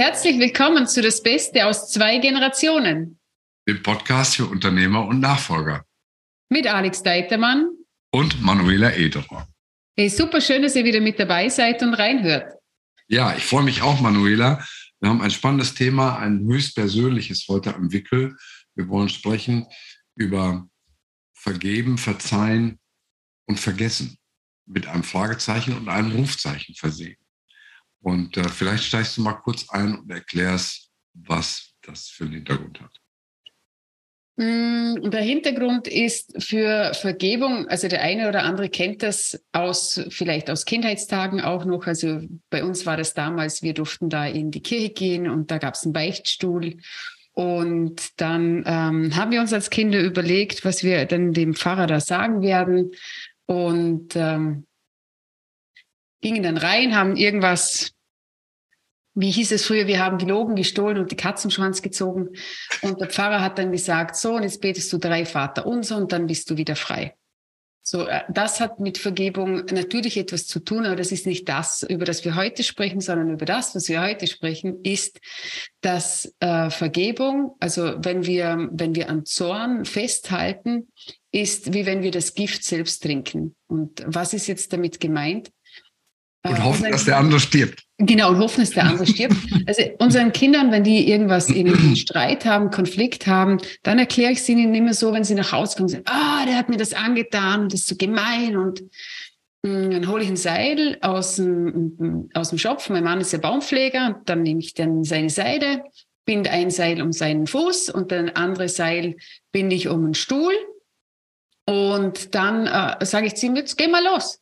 herzlich willkommen zu Das Beste aus zwei Generationen. Dem Podcast für Unternehmer und Nachfolger. Mit Alex Deitermann. Und Manuela Ederer. Hey, super schön, dass ihr wieder mit dabei seid und reinhört. Ja, ich freue mich auch, Manuela. Wir haben ein spannendes Thema, ein höchst persönliches heute am Wickel. Wir wollen sprechen über Vergeben, Verzeihen und Vergessen mit einem Fragezeichen und einem Rufzeichen versehen. Und äh, vielleicht steigst du mal kurz ein und erklärst, was das für einen Hintergrund hat. Mm, der Hintergrund ist für Vergebung, also der eine oder andere kennt das aus, vielleicht aus Kindheitstagen auch noch. Also bei uns war das damals, wir durften da in die Kirche gehen und da gab es einen Beichtstuhl. Und dann ähm, haben wir uns als Kinder überlegt, was wir dann dem Pfarrer da sagen werden. Und ähm, gingen dann rein, haben irgendwas, wie hieß es früher, wir haben gelogen, gestohlen und die Katzenschwanz gezogen. Und der Pfarrer hat dann gesagt, so, und jetzt betest du drei Vater unser und dann bist du wieder frei. So, äh, das hat mit Vergebung natürlich etwas zu tun, aber das ist nicht das, über das wir heute sprechen, sondern über das, was wir heute sprechen, ist, dass äh, Vergebung, also wenn wir, wenn wir an Zorn festhalten, ist wie wenn wir das Gift selbst trinken. Und was ist jetzt damit gemeint? Und äh, hoffen, dass der andere stirbt. Genau, und hoffen, dass der andere stirbt. Also unseren Kindern, wenn die irgendwas, einen Streit haben, Konflikt haben, dann erkläre ich es ihnen immer so, wenn sie nach Hause kommen, sagen, ah, der hat mir das angetan und das ist so gemein und mh, mm, dann hole ich ein Seil aus dem, aus dem Schopf. Mein Mann ist ja Baumpfleger und dann nehme ich dann seine Seide, binde ein Seil um seinen Fuß und dann andere Seil binde ich um einen Stuhl und dann äh, sage ich zu ihm, jetzt geh mal los.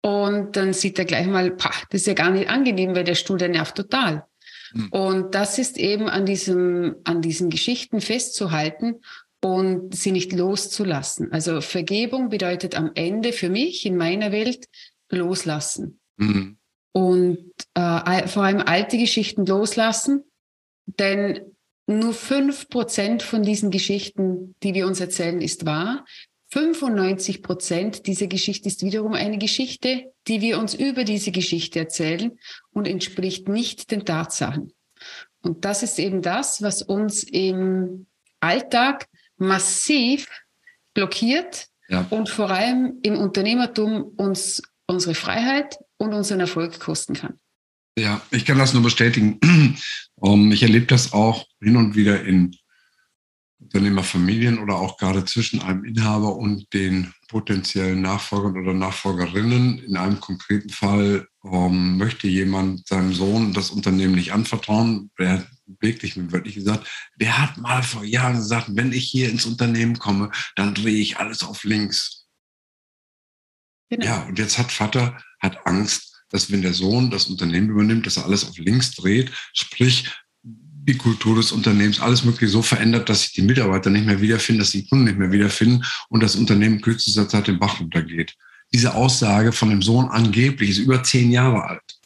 Und dann sieht er gleich mal, pah, das ist ja gar nicht angenehm, weil der Stuhl, der nervt total. Mhm. Und das ist eben an diesem, an diesen Geschichten festzuhalten und sie nicht loszulassen. Also Vergebung bedeutet am Ende für mich in meiner Welt loslassen. Mhm. Und äh, vor allem alte Geschichten loslassen, denn nur fünf Prozent von diesen Geschichten, die wir uns erzählen, ist wahr. 95 Prozent dieser Geschichte ist wiederum eine Geschichte, die wir uns über diese Geschichte erzählen und entspricht nicht den Tatsachen. Und das ist eben das, was uns im Alltag massiv blockiert ja. und vor allem im Unternehmertum uns unsere Freiheit und unseren Erfolg kosten kann. Ja, ich kann das nur bestätigen. ich erlebe das auch hin und wieder in Unternehmerfamilien oder auch gerade zwischen einem Inhaber und den potenziellen Nachfolgern oder Nachfolgerinnen. In einem konkreten Fall ähm, möchte jemand seinem Sohn das Unternehmen nicht anvertrauen. Der wirklich mir wörtlich gesagt, der hat mal vor Jahren gesagt, wenn ich hier ins Unternehmen komme, dann drehe ich alles auf links. Genau. Ja, und jetzt hat Vater hat Angst, dass wenn der Sohn das Unternehmen übernimmt, dass er alles auf links dreht, sprich die Kultur des Unternehmens, alles mögliche so verändert, dass sich die Mitarbeiter nicht mehr wiederfinden, dass die Kunden nicht mehr wiederfinden und das Unternehmen kürzester Zeit den Bach runtergeht. Diese Aussage von dem Sohn angeblich ist über zehn Jahre alt.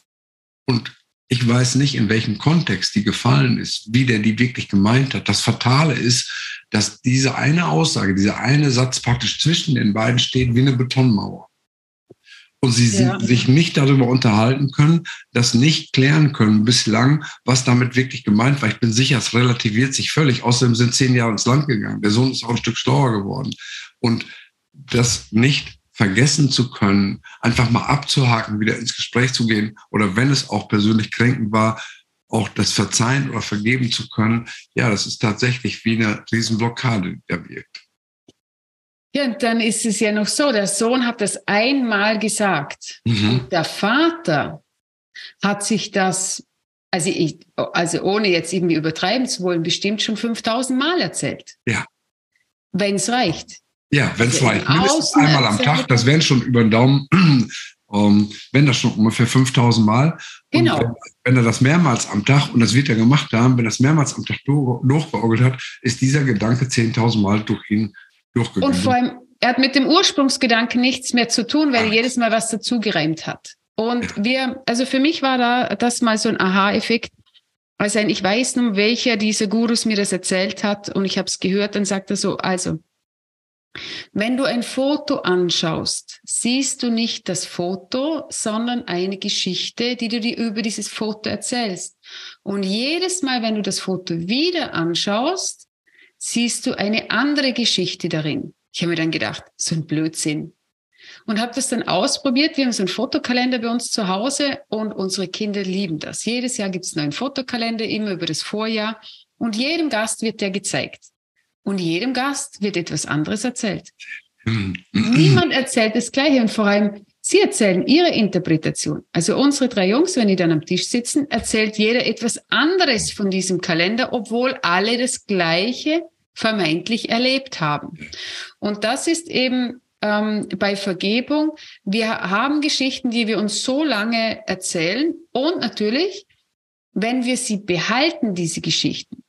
Und ich weiß nicht, in welchem Kontext die gefallen ist, wie der die wirklich gemeint hat. Das Fatale ist, dass diese eine Aussage, dieser eine Satz praktisch zwischen den beiden steht wie eine Betonmauer und sie ja. sich nicht darüber unterhalten können, das nicht klären können bislang, was damit wirklich gemeint war. Ich bin sicher, es relativiert sich völlig. Außerdem sind zehn Jahre ins Land gegangen. Der Sohn ist auch ein Stück schlauer geworden. Und das nicht vergessen zu können, einfach mal abzuhaken, wieder ins Gespräch zu gehen oder wenn es auch persönlich kränkend war, auch das Verzeihen oder Vergeben zu können, ja, das ist tatsächlich wie eine Riesenblockade, die da wirkt. Ja, und dann ist es ja noch so, der Sohn hat das einmal gesagt. Mhm. Und der Vater hat sich das, also, ich, also ohne jetzt irgendwie übertreiben zu wollen, bestimmt schon 5000 Mal erzählt. Ja. Wenn es reicht. Ja, wenn es reicht. Mindestens einmal am Tag, das wären schon über den Daumen, um, ähm, wenn das schon ungefähr 5000 Mal. Genau. Wenn, wenn, er das mehrmals am Tag, und das wird er gemacht haben, wenn er das mehrmals am Tag durchgeorgelt hat, ist dieser Gedanke 10.000 Mal durch ihn und vor allem, er hat mit dem Ursprungsgedanken nichts mehr zu tun, weil er jedes Mal was dazugereimt hat. Und wir, also für mich war da das mal so ein Aha-Effekt. Also ich weiß nun, welcher dieser Gurus mir das erzählt hat und ich habe es gehört, dann sagt er so, also Wenn du ein Foto anschaust, siehst du nicht das Foto, sondern eine Geschichte, die du dir über dieses Foto erzählst. Und jedes Mal, wenn du das Foto wieder anschaust, siehst du eine andere Geschichte darin. Ich habe mir dann gedacht, so ein Blödsinn. Und habe das dann ausprobiert. Wir haben so einen Fotokalender bei uns zu Hause und unsere Kinder lieben das. Jedes Jahr gibt es einen neuen Fotokalender, immer über das Vorjahr. Und jedem Gast wird der gezeigt. Und jedem Gast wird etwas anderes erzählt. Niemand erzählt das Gleiche und vor allem Sie erzählen ihre Interpretation. Also unsere drei Jungs, wenn die dann am Tisch sitzen, erzählt jeder etwas anderes von diesem Kalender, obwohl alle das Gleiche vermeintlich erlebt haben. Und das ist eben ähm, bei Vergebung. Wir haben Geschichten, die wir uns so lange erzählen und natürlich, wenn wir sie behalten, diese Geschichten,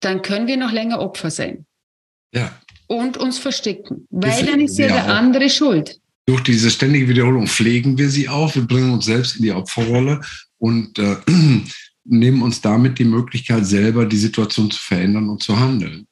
dann können wir noch länger Opfer sein. Ja. Und uns verstecken, weil dann ist ja der andere schuld. Durch diese ständige Wiederholung pflegen wir sie auf, wir bringen uns selbst in die Opferrolle und äh, nehmen uns damit die Möglichkeit, selber die Situation zu verändern und zu handeln.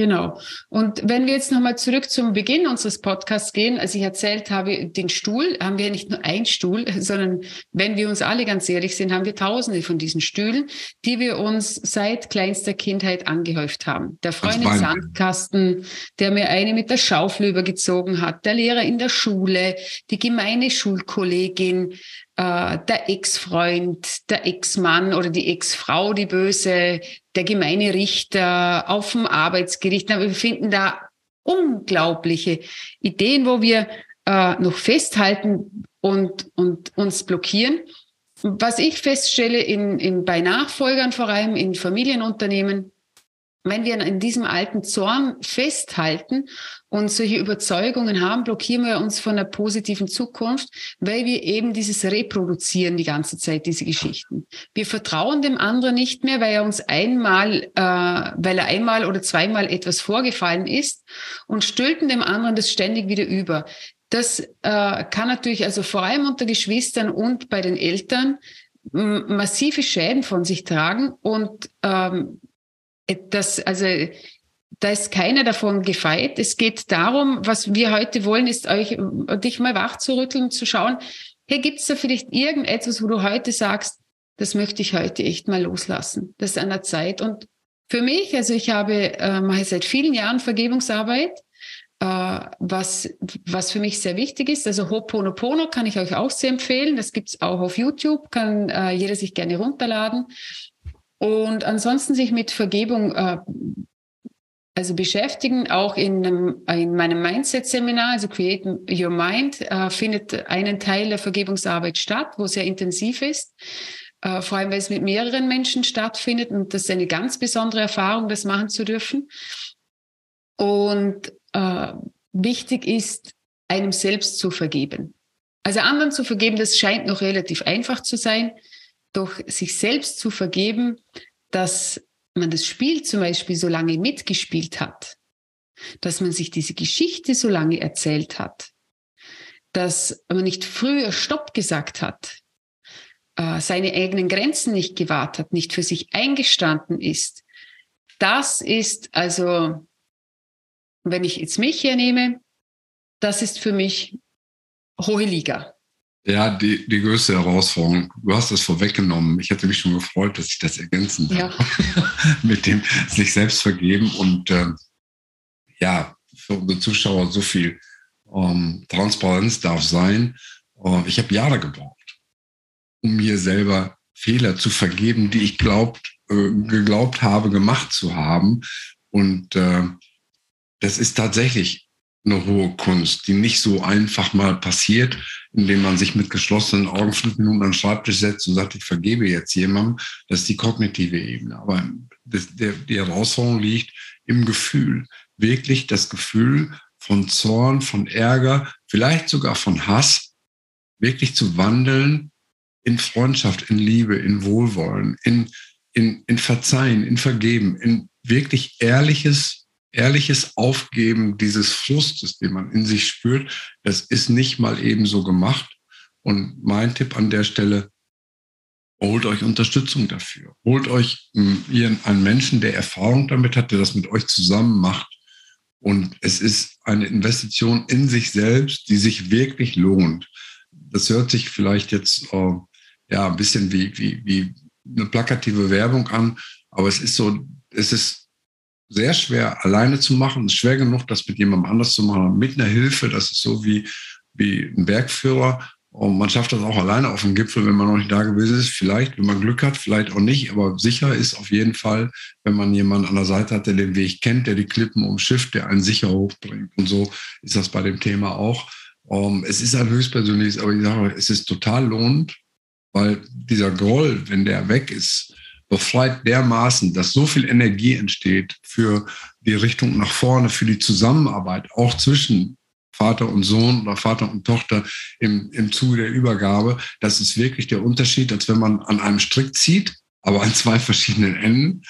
Genau. Und wenn wir jetzt nochmal zurück zum Beginn unseres Podcasts gehen, als ich erzählt habe, den Stuhl, haben wir nicht nur einen Stuhl, sondern wenn wir uns alle ganz ehrlich sind, haben wir tausende von diesen Stühlen, die wir uns seit kleinster Kindheit angehäuft haben. Der Freund im Sandkasten, der mir eine mit der Schaufel übergezogen hat, der Lehrer in der Schule, die gemeine Schulkollegin, äh, der Ex-Freund, der Ex-Mann oder die Ex-Frau, die böse, der gemeine Richter auf dem Arbeitsgericht. Wir finden da unglaubliche Ideen, wo wir äh, noch festhalten und, und uns blockieren. Was ich feststelle in, in, bei Nachfolgern, vor allem in Familienunternehmen, wenn wir in diesem alten Zorn festhalten und solche Überzeugungen haben, blockieren wir uns von einer positiven Zukunft, weil wir eben dieses reproduzieren die ganze Zeit, diese Geschichten. Wir vertrauen dem anderen nicht mehr, weil er uns einmal, äh, weil er einmal oder zweimal etwas vorgefallen ist und stülpen dem anderen das ständig wieder über. Das äh, kann natürlich also vor allem unter Geschwistern und bei den Eltern massive Schäden von sich tragen und ähm, das, also da ist keiner davon gefeit. Es geht darum, was wir heute wollen, ist euch, dich mal wach zu rütteln, zu schauen, hey, gibt es da vielleicht irgendetwas, wo du heute sagst, das möchte ich heute echt mal loslassen. Das ist an der Zeit. Und für mich, also ich habe, äh, mache seit vielen Jahren Vergebungsarbeit, äh, was, was für mich sehr wichtig ist. Also Ho'oponopono kann ich euch auch sehr empfehlen. Das gibt's auch auf YouTube, kann äh, jeder sich gerne runterladen. Und ansonsten sich mit Vergebung äh, also beschäftigen, auch in, in meinem Mindset-Seminar, also Create Your Mind, äh, findet einen Teil der Vergebungsarbeit statt, wo sehr intensiv ist. Äh, vor allem, weil es mit mehreren Menschen stattfindet und das ist eine ganz besondere Erfahrung, das machen zu dürfen. Und äh, wichtig ist, einem selbst zu vergeben. Also anderen zu vergeben, das scheint noch relativ einfach zu sein. Doch sich selbst zu vergeben, dass man das Spiel zum Beispiel so lange mitgespielt hat, dass man sich diese Geschichte so lange erzählt hat, dass man nicht früher Stopp gesagt hat, äh, seine eigenen Grenzen nicht gewahrt hat, nicht für sich eingestanden ist. Das ist also, wenn ich jetzt mich hernehme, das ist für mich hohe Liga. Ja, die, die größte Herausforderung. Du hast es vorweggenommen. Ich hätte mich schon gefreut, dass ich das ergänzen ja. mit dem sich selbst vergeben und äh, ja, für unsere Zuschauer so viel ähm, Transparenz darf sein. Äh, ich habe Jahre gebraucht, um mir selber Fehler zu vergeben, die ich glaubt, äh, geglaubt habe, gemacht zu haben. Und äh, das ist tatsächlich eine hohe Kunst, die nicht so einfach mal passiert, indem man sich mit geschlossenen Augen fünf Minuten an den Schreibtisch setzt und sagt, ich vergebe jetzt jemandem. Das ist die kognitive Ebene. Aber das, der, die Herausforderung liegt im Gefühl. Wirklich das Gefühl von Zorn, von Ärger, vielleicht sogar von Hass, wirklich zu wandeln in Freundschaft, in Liebe, in Wohlwollen, in, in, in Verzeihen, in Vergeben, in wirklich ehrliches ehrliches Aufgeben dieses Frustes, den man in sich spürt, das ist nicht mal eben so gemacht. Und mein Tipp an der Stelle, holt euch Unterstützung dafür. Holt euch hm, einen Menschen, der Erfahrung damit hat, der das mit euch zusammen macht Und es ist eine Investition in sich selbst, die sich wirklich lohnt. Das hört sich vielleicht jetzt äh, ja ein bisschen wie, wie, wie eine plakative Werbung an, aber es ist so, es ist sehr schwer alleine zu machen. Es ist schwer genug, das mit jemandem anders zu machen, mit einer Hilfe. Das ist so wie, wie ein Bergführer. Und man schafft das auch alleine auf dem Gipfel, wenn man noch nicht da gewesen ist. Vielleicht, wenn man Glück hat, vielleicht auch nicht. Aber sicher ist auf jeden Fall, wenn man jemanden an der Seite hat, der den Weg kennt, der die Klippen umschifft, der einen sicher hochbringt. Und so ist das bei dem Thema auch. Um, ähm, es ist ein höchstpersönliches, aber ich sage, es ist total lohnend, weil dieser Groll, wenn der weg ist, befreit dermaßen, dass so viel Energie entsteht für die Richtung nach vorne, für die Zusammenarbeit, auch zwischen Vater und Sohn oder Vater und Tochter im, im Zuge der Übergabe. Das ist wirklich der Unterschied, als wenn man an einem Strick zieht, aber an zwei verschiedenen Enden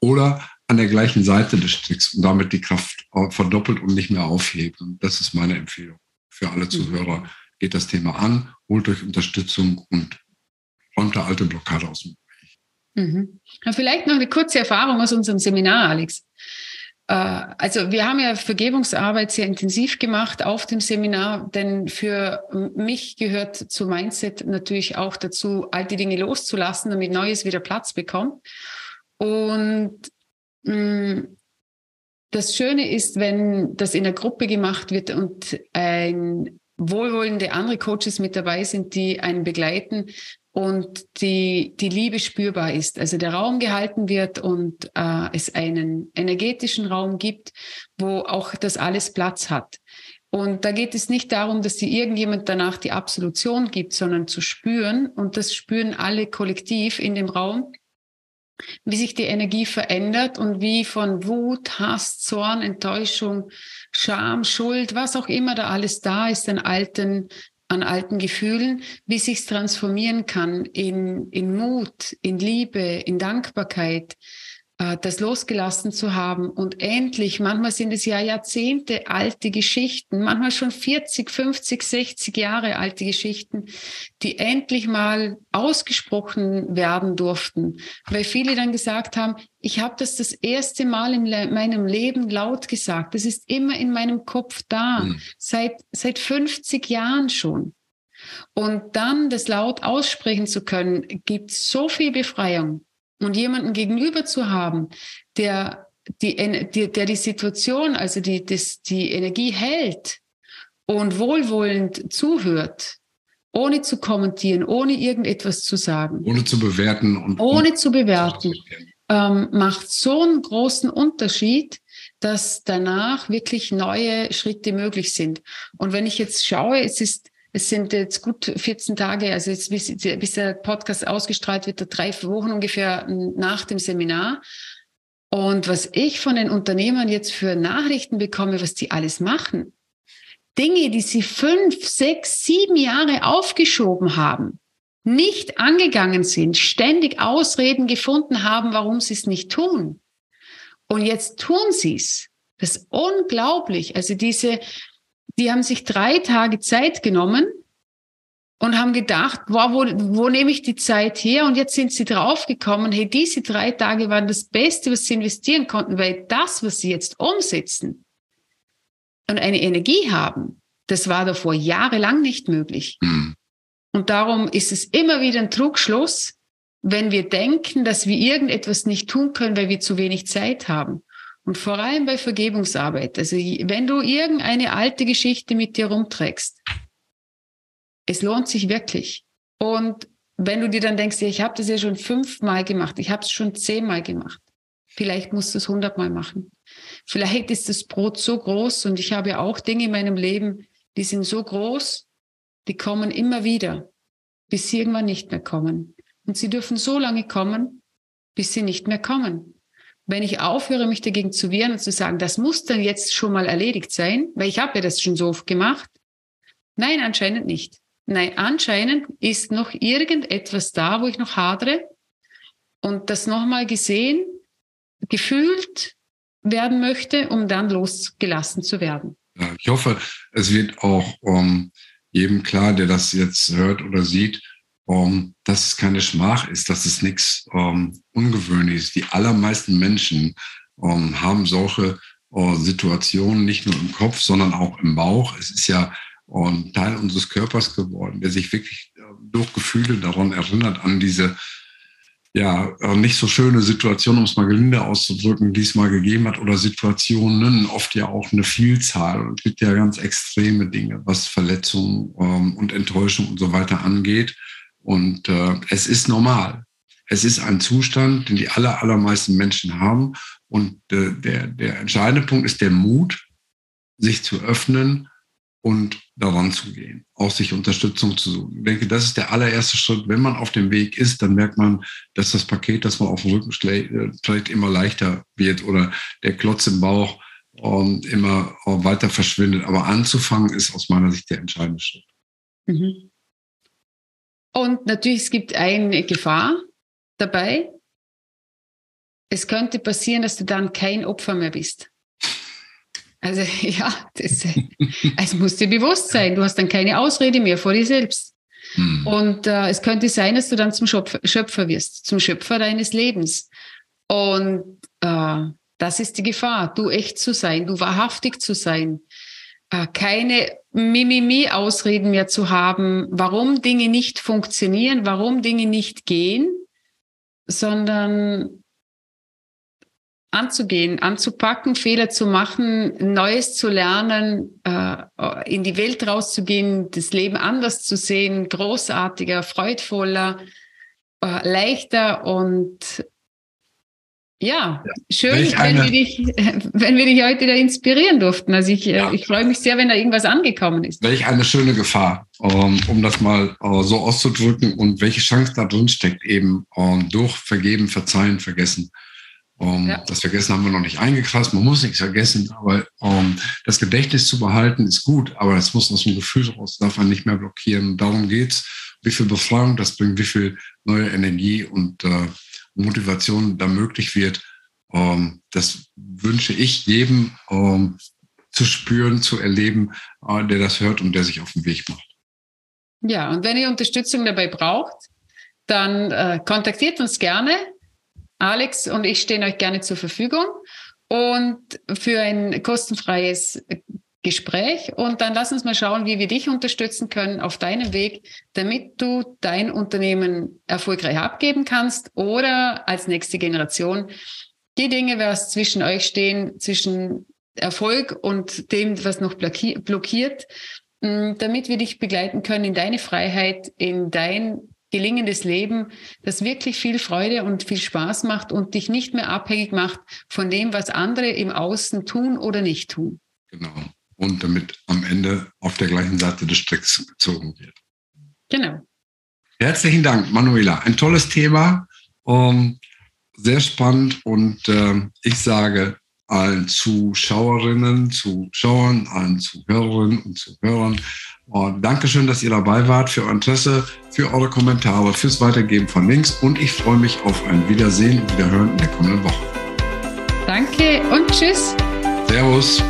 oder an der gleichen Seite des Stricks und damit die Kraft verdoppelt und nicht mehr aufhebt. Und das ist meine Empfehlung für alle Zuhörer. Geht das Thema an, holt euch Unterstützung und räumt der alte Blockade aus dem Mhm. Vielleicht noch eine kurze Erfahrung aus unserem Seminar, Alex. Äh, also wir haben ja Vergebungsarbeit sehr intensiv gemacht auf dem Seminar, denn für mich gehört zu Mindset natürlich auch dazu, alte Dinge loszulassen, damit Neues wieder Platz bekommt. Und mm, das Schöne ist, wenn das in der Gruppe gemacht wird und ein wohlwollende andere Coaches mit dabei sind, die einen begleiten, und die, die Liebe spürbar ist. Also der Raum gehalten wird und äh, es einen energetischen Raum gibt, wo auch das alles Platz hat. Und da geht es nicht darum, dass dir irgendjemand danach die Absolution gibt, sondern zu spüren, und das spüren alle kollektiv in dem Raum, wie sich die Energie verändert und wie von Wut, Hass, Zorn, Enttäuschung, Scham, Schuld, was auch immer da alles da ist, an alten an alten Gefühlen, wie sich's transformieren kann in, in Mut, in Liebe, in Dankbarkeit, das losgelassen zu haben. Und endlich, manchmal sind es ja Jahrzehnte alte Geschichten, manchmal schon 40, 50, 60 Jahre alte Geschichten, die endlich mal ausgesprochen werden durften, weil viele dann gesagt haben, ich habe das das erste Mal in meinem Leben laut gesagt, das ist immer in meinem Kopf da, mhm. seit, seit 50 Jahren schon. Und dann das laut aussprechen zu können, gibt so viel Befreiung und jemanden gegenüber zu haben, der die, der die Situation, also die, das, die Energie hält und wohlwollend zuhört, ohne zu kommentieren, ohne irgendetwas zu sagen. Ohne zu bewerten. Und ohne zu bewerten, ähm, macht so einen großen Unterschied, dass danach wirklich neue Schritte möglich sind. Und wenn ich jetzt schaue, es ist es sind jetzt gut 14 Tage, also jetzt bis, bis der Podcast ausgestrahlt wird, drei Wochen ungefähr nach dem Seminar. Und was ich von den Unternehmern jetzt für Nachrichten bekomme, was die alles machen, Dinge, die sie fünf, sechs, sieben Jahre aufgeschoben haben, nicht angegangen sind, ständig Ausreden gefunden haben, warum sie es nicht tun. Und jetzt tun sie es. Das ist unglaublich. Also diese, die haben sich drei Tage Zeit genommen und haben gedacht, wow, wo, wo nehme ich die Zeit her? Und jetzt sind sie draufgekommen, hey, diese drei Tage waren das Beste, was sie investieren konnten, weil das, was sie jetzt umsetzen und eine Energie haben, das war davor jahrelang nicht möglich. Mhm. Und darum ist es immer wieder ein Trugschluss, wenn wir denken, dass wir irgendetwas nicht tun können, weil wir zu wenig Zeit haben. Und vor allem bei Vergebungsarbeit. Also wenn du irgendeine alte Geschichte mit dir rumträgst, es lohnt sich wirklich. Und wenn du dir dann denkst, ja, ich habe das ja schon fünfmal gemacht, ich habe es schon zehnmal gemacht, vielleicht musst du es hundertmal machen. Vielleicht ist das Brot so groß und ich habe ja auch Dinge in meinem Leben, die sind so groß, die kommen immer wieder, bis sie irgendwann nicht mehr kommen. Und sie dürfen so lange kommen, bis sie nicht mehr kommen wenn ich aufhöre, mich dagegen zu wehren und zu sagen, das muss dann jetzt schon mal erledigt sein, weil ich habe ja das schon so oft gemacht. Nein, anscheinend nicht. Nein, anscheinend ist noch irgendetwas da, wo ich noch hadere und das nochmal gesehen, gefühlt werden möchte, um dann losgelassen zu werden. Ich hoffe, es wird auch um, ähm, jedem klar, der das jetzt hört oder sieht, um, dass es keine Schmach ist, dass es nichts um, Ungewöhnliches ist. Die allermeisten Menschen um, haben solche äh, Situationen, nicht nur im Kopf, sondern auch im Bauch. Es ist ja ein Teil unseres Körpers geworden, der sich wirklich äh, durch Gefühle daran erinnert, an diese ja, äh, nicht so schöne Situation, um es mal gelinde auszudrücken, die es mal gegeben hat, oder Situationen, oft ja auch eine Vielzahl. Und es gibt ja ganz extreme Dinge, was Verletzungen ähm, und Enttäuschung und so weiter angeht. Und äh, es ist normal. Es ist ein Zustand, den die aller, allermeisten Menschen haben. Und äh, der, der entscheidende Punkt ist der Mut, sich zu öffnen und daran zu gehen, auch sich Unterstützung zu suchen. Ich denke, das ist der allererste Schritt. Wenn man auf dem Weg ist, dann merkt man, dass das Paket, das man auf dem Rücken trägt, immer leichter wird oder der Klotz im Bauch um, ähm, immer uh, weiter verschwindet. Aber anzufangen ist aus meiner Sicht der entscheidende Schritt. Mhm. Und natürlich, es gibt eine Gefahr dabei. Es könnte passieren, dass du dann kein Opfer mehr bist. Also ja, das, es muss dir bewusst sein, du hast dann keine Ausrede mehr vor dir selbst. Hm. Und äh, es könnte sein, dass du dann zum Schöpfer, Schöpfer wirst, zum Schöpfer deines Lebens. Und äh, das ist die Gefahr, du echt zu sein, du wahrhaftig zu sein, keine Mimimi-Ausreden mehr zu haben, warum Dinge nicht funktionieren, warum Dinge nicht gehen, sondern anzugehen, anzupacken, Fehler zu machen, Neues zu lernen, äh, in die Welt rauszugehen, das Leben anders zu sehen, großartiger, freudvoller, äh, leichter und ja, schön, wenn wir, dich, wenn wir dich heute da inspirieren durften. Also ich, äh, ja. ich freue mich sehr, wenn da irgendwas angekommen ist. Welch eine schöne Gefahr, ähm, um das mal so auszudrücken und welche Chance da drin steckt, eben ähm, durch Vergeben, Verzeihen, Vergessen ähm, ja. Das Vergessen haben wir noch nicht eingekreist. Man muss nichts vergessen, aber das Gedächtnis zu behalten ist gut, aber es muss aus dem Gefühl raus, darf man nicht mehr blockieren. Darum geht's. Wie viel Befreiung das bringt, wie viel neue Energie und uh, Motivation da möglich wird. Ähm, das wünsche ich jedem zu spüren, zu erleben, uh, der das hört und der sich auf den Weg macht. Ja, und wenn ihr Unterstützung dabei braucht, dann äh, kontaktiert uns gerne Alex und ich stehen euch gerne zur Verfügung und für ein kostenfreies Gespräch. Und dann lass uns mal schauen, wie wir dich unterstützen können auf deinem Weg, damit du dein Unternehmen erfolgreich abgeben kannst oder als nächste Generation die Dinge, was zwischen euch stehen, zwischen Erfolg und dem, was noch blockiert, damit wir dich begleiten können in deine Freiheit, in dein gelingendes Leben, das wirklich viel Freude und viel Spaß macht und dich nicht mehr abhängig macht von dem, was andere im Außen tun oder nicht tun. Genau. Und damit am Ende auf der gleichen Seite des Strecks gezogen wird. Genau. Herzlichen Dank, Manuela. Ein tolles Thema, um, sehr spannend und äh, ich sage allen Zuschauerinnen, Zuschauern, allen Zuhörerinnen und Zuhörern. Und Dankeschön, dass ihr dabei wart, für euer Interesse, für eure Kommentare, fürs Weitergeben von Links und ich freue mich auf ein Wiedersehen und Wiederhören in der kommenden Woche. Danke und tschüss. Servus.